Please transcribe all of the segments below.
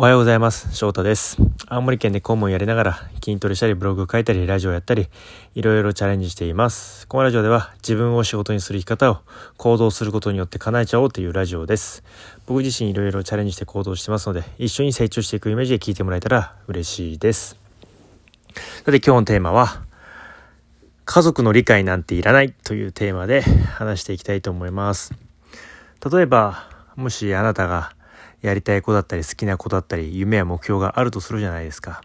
おはようございます。翔太です。青森県で顧問やりながら筋トレしたりブログを書いたりラジオやったりいろいろチャレンジしています。このラジオでは自分を仕事にする生き方を行動することによって叶えちゃおうというラジオです。僕自身いろいろチャレンジして行動してますので一緒に成長していくイメージで聞いてもらえたら嬉しいです。さて今日のテーマは家族の理解なんていらないというテーマで話していきたいと思います。例えばもしあなたがやりたい子だったり好きな子だったり夢や目標があるとするじゃないですか。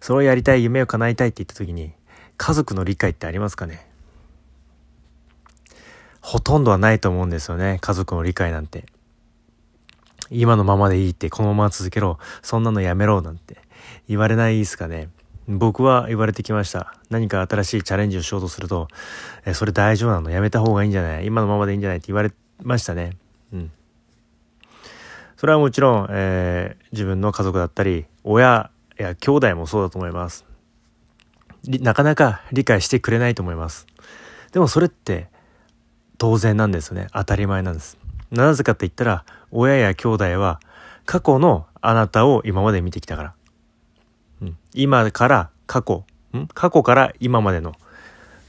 それをやりたい夢を叶えたいって言った時に家族の理解ってありますかね？ほとんどはないと思うんですよね。家族の理解なんて。今のままでいいってこのまま続けろ。そんなのやめろなんて言われないですかね？僕は言われてきました。何か新しいチャレンジをしようとすると、え、それ大丈夫なの？やめた方がいいんじゃない？今のままでいいんじゃない？って言われましたね。それはもちろん、えー、自分の家族だったり、親や兄弟もそうだと思います。なかなか理解してくれないと思います。でもそれって当然なんですよね。当たり前なんです。なぜかって言ったら、親や兄弟は過去のあなたを今まで見てきたから。うん、今から過去、ん？過去から今までの、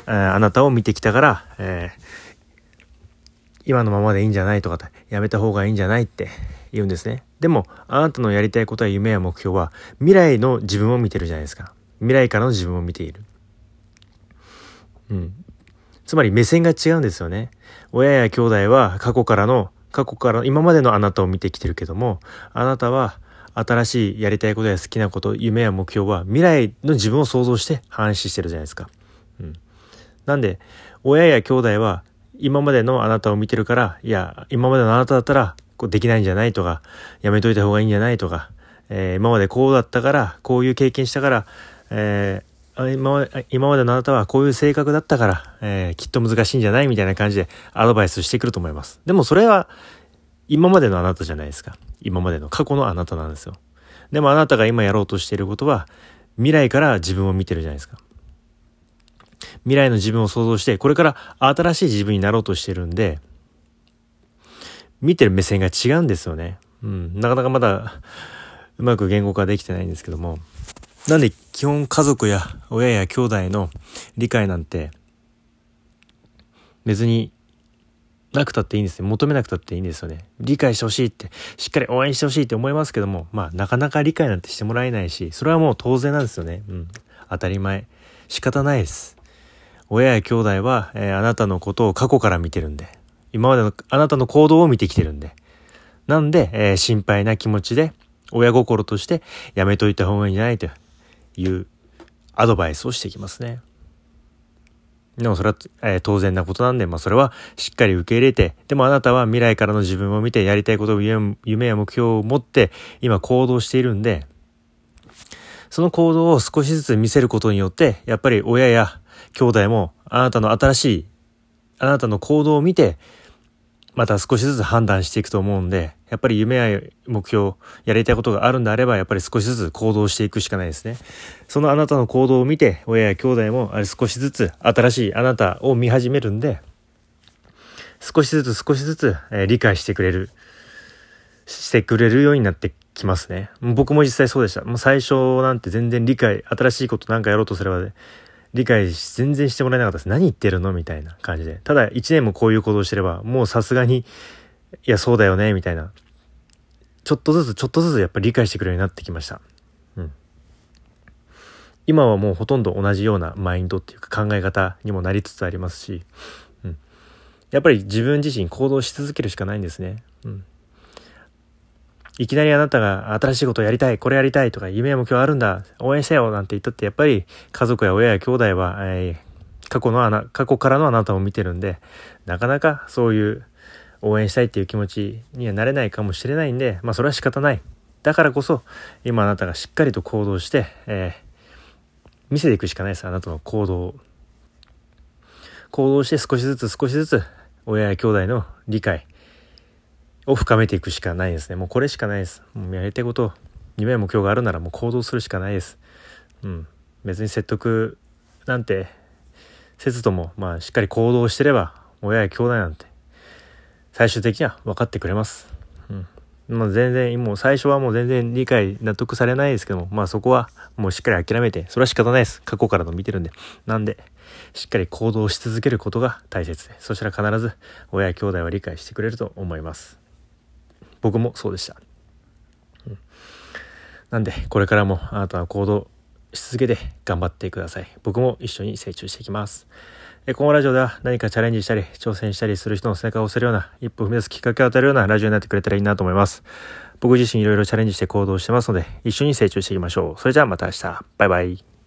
えー、あなたを見てきたから、えー、今のままでいいんじゃないとか、やめた方がいいんじゃないって言うんですね。でも、あなたのやりたいことや夢や目標は、未来の自分を見てるじゃないですか。未来からの自分を見ている。うん。つまり目線が違うんですよね。親や兄弟は過去からの、過去から今までのあなたを見てきてるけども、あなたは新しいやりたいことや好きなこと、夢や目標は未来の自分を想像して話してるじゃないですか。うん。なんで、親や兄弟は今までのあなたを見てるから、いや、今までのあなただったらこうできないんじゃないとか、やめといた方がいいんじゃないとか、えー、今までこうだったから、こういう経験したから、えー、今まで、今までのあなたはこういう性格だったから、えー、きっと難しいんじゃないみたいな感じでアドバイスしてくると思います。でもそれは今までのあなたじゃないですか。今までの過去のあなたなんですよ。でもあなたが今やろうとしていることは未来から自分を見てるじゃないですか。未来の自分を想像して、これから新しい自分になろうとしてるんで、見てる目線が違うんですよね。うん。なかなかまだうまく言語化できてないんですけども。なんで基本家族や親や兄弟の理解なんて別になくたっていいんですよ。求めなくたっていいんですよね。理解してほしいって、しっかり応援してほしいって思いますけども、まあなかなか理解なんてしてもらえないし、それはもう当然なんですよね。うん。当たり前。仕方ないです。親や兄弟は、えー、あなたのことを過去から見てるんで。今までのあなたの行動を見てきてるんで。なんで、えー、心配な気持ちで、親心としてやめといた方がいいんじゃないというアドバイスをしてきますね。でもそれは、えー、当然なことなんで、まあそれはしっかり受け入れて、でもあなたは未来からの自分を見てやりたいことを夢や目標を持って今行動しているんで、その行動を少しずつ見せることによって、やっぱり親や兄弟もあなたの新しい、あなたの行動を見て、また少しずつ判断していくと思うんで、やっぱり夢や目標、やりたいことがあるんであれば、やっぱり少しずつ行動していくしかないですね。そのあなたの行動を見て、親や兄弟もあれ少しずつ新しいあなたを見始めるんで、少しずつ少しずつ、え、理解してくれる、してくれるようになってきますね。僕も実際そうでした。もう最初なんて全然理解、新しいことなんかやろうとすれば、ね、理解し全然してもらえなかったです。何言ってるの？みたいな感じで。ただ1年もこういう行動してれば、もうさすがに、いや、そうだよね、みたいな。ちょっとずつ、ちょっとずつやっぱり理解してくれるようになってきました。うん。今はもうほとんど同じようなマインドっていうか考え方にもなりつつありますし、うん。やっぱり自分自身行動し続けるしかないんですね。うん。いきなりあなたが新しいことをやりたい、これやりたいとか夢や目標あるんだ、応援してよなんて言ったってやっぱり家族や親や兄弟は、えー、過去のあな、過去からのあなたを見てるんで、なかなかそういう応援したいっていう気持ちにはなれないかもしれないんで、まあそれは仕方ない。だからこそ、今あなたがしっかりと行動して、えー、見せていくしかないです。あなたの行動を。行動して少しずつ少しずつ、親や兄弟の理解、を深めていくしかないですね。もうこれしかないです。もうやりたいこと、夢や目標があるならもう行動するしかないです。うん。別に説得なんてせずとも、まあしっかり行動してれば、親や兄弟なんて、最終的には分かってくれます。うん。まあ、全然、もう最初はもう全然理解、納得されないですけども、まあそこはもうしっかり諦めて、それは仕方ないです。過去からの見てるんで。なんで、しっかり行動し続けることが大切で、そしたら必ず親や兄弟は理解してくれると思います。僕もそうでした。うん、なんで、これからもあなたは行動し続けて頑張ってください。僕も一緒に成長していきます。このラジオでは何かチャレンジしたり、挑戦したりする人の背中を押せるような、一歩踏み出すきっかけを与えるようなラジオになってくれたらいいなと思います。僕自身いろいろチャレンジして行動してますので、一緒に成長していきましょう。それじゃあまた明日。バイバイ。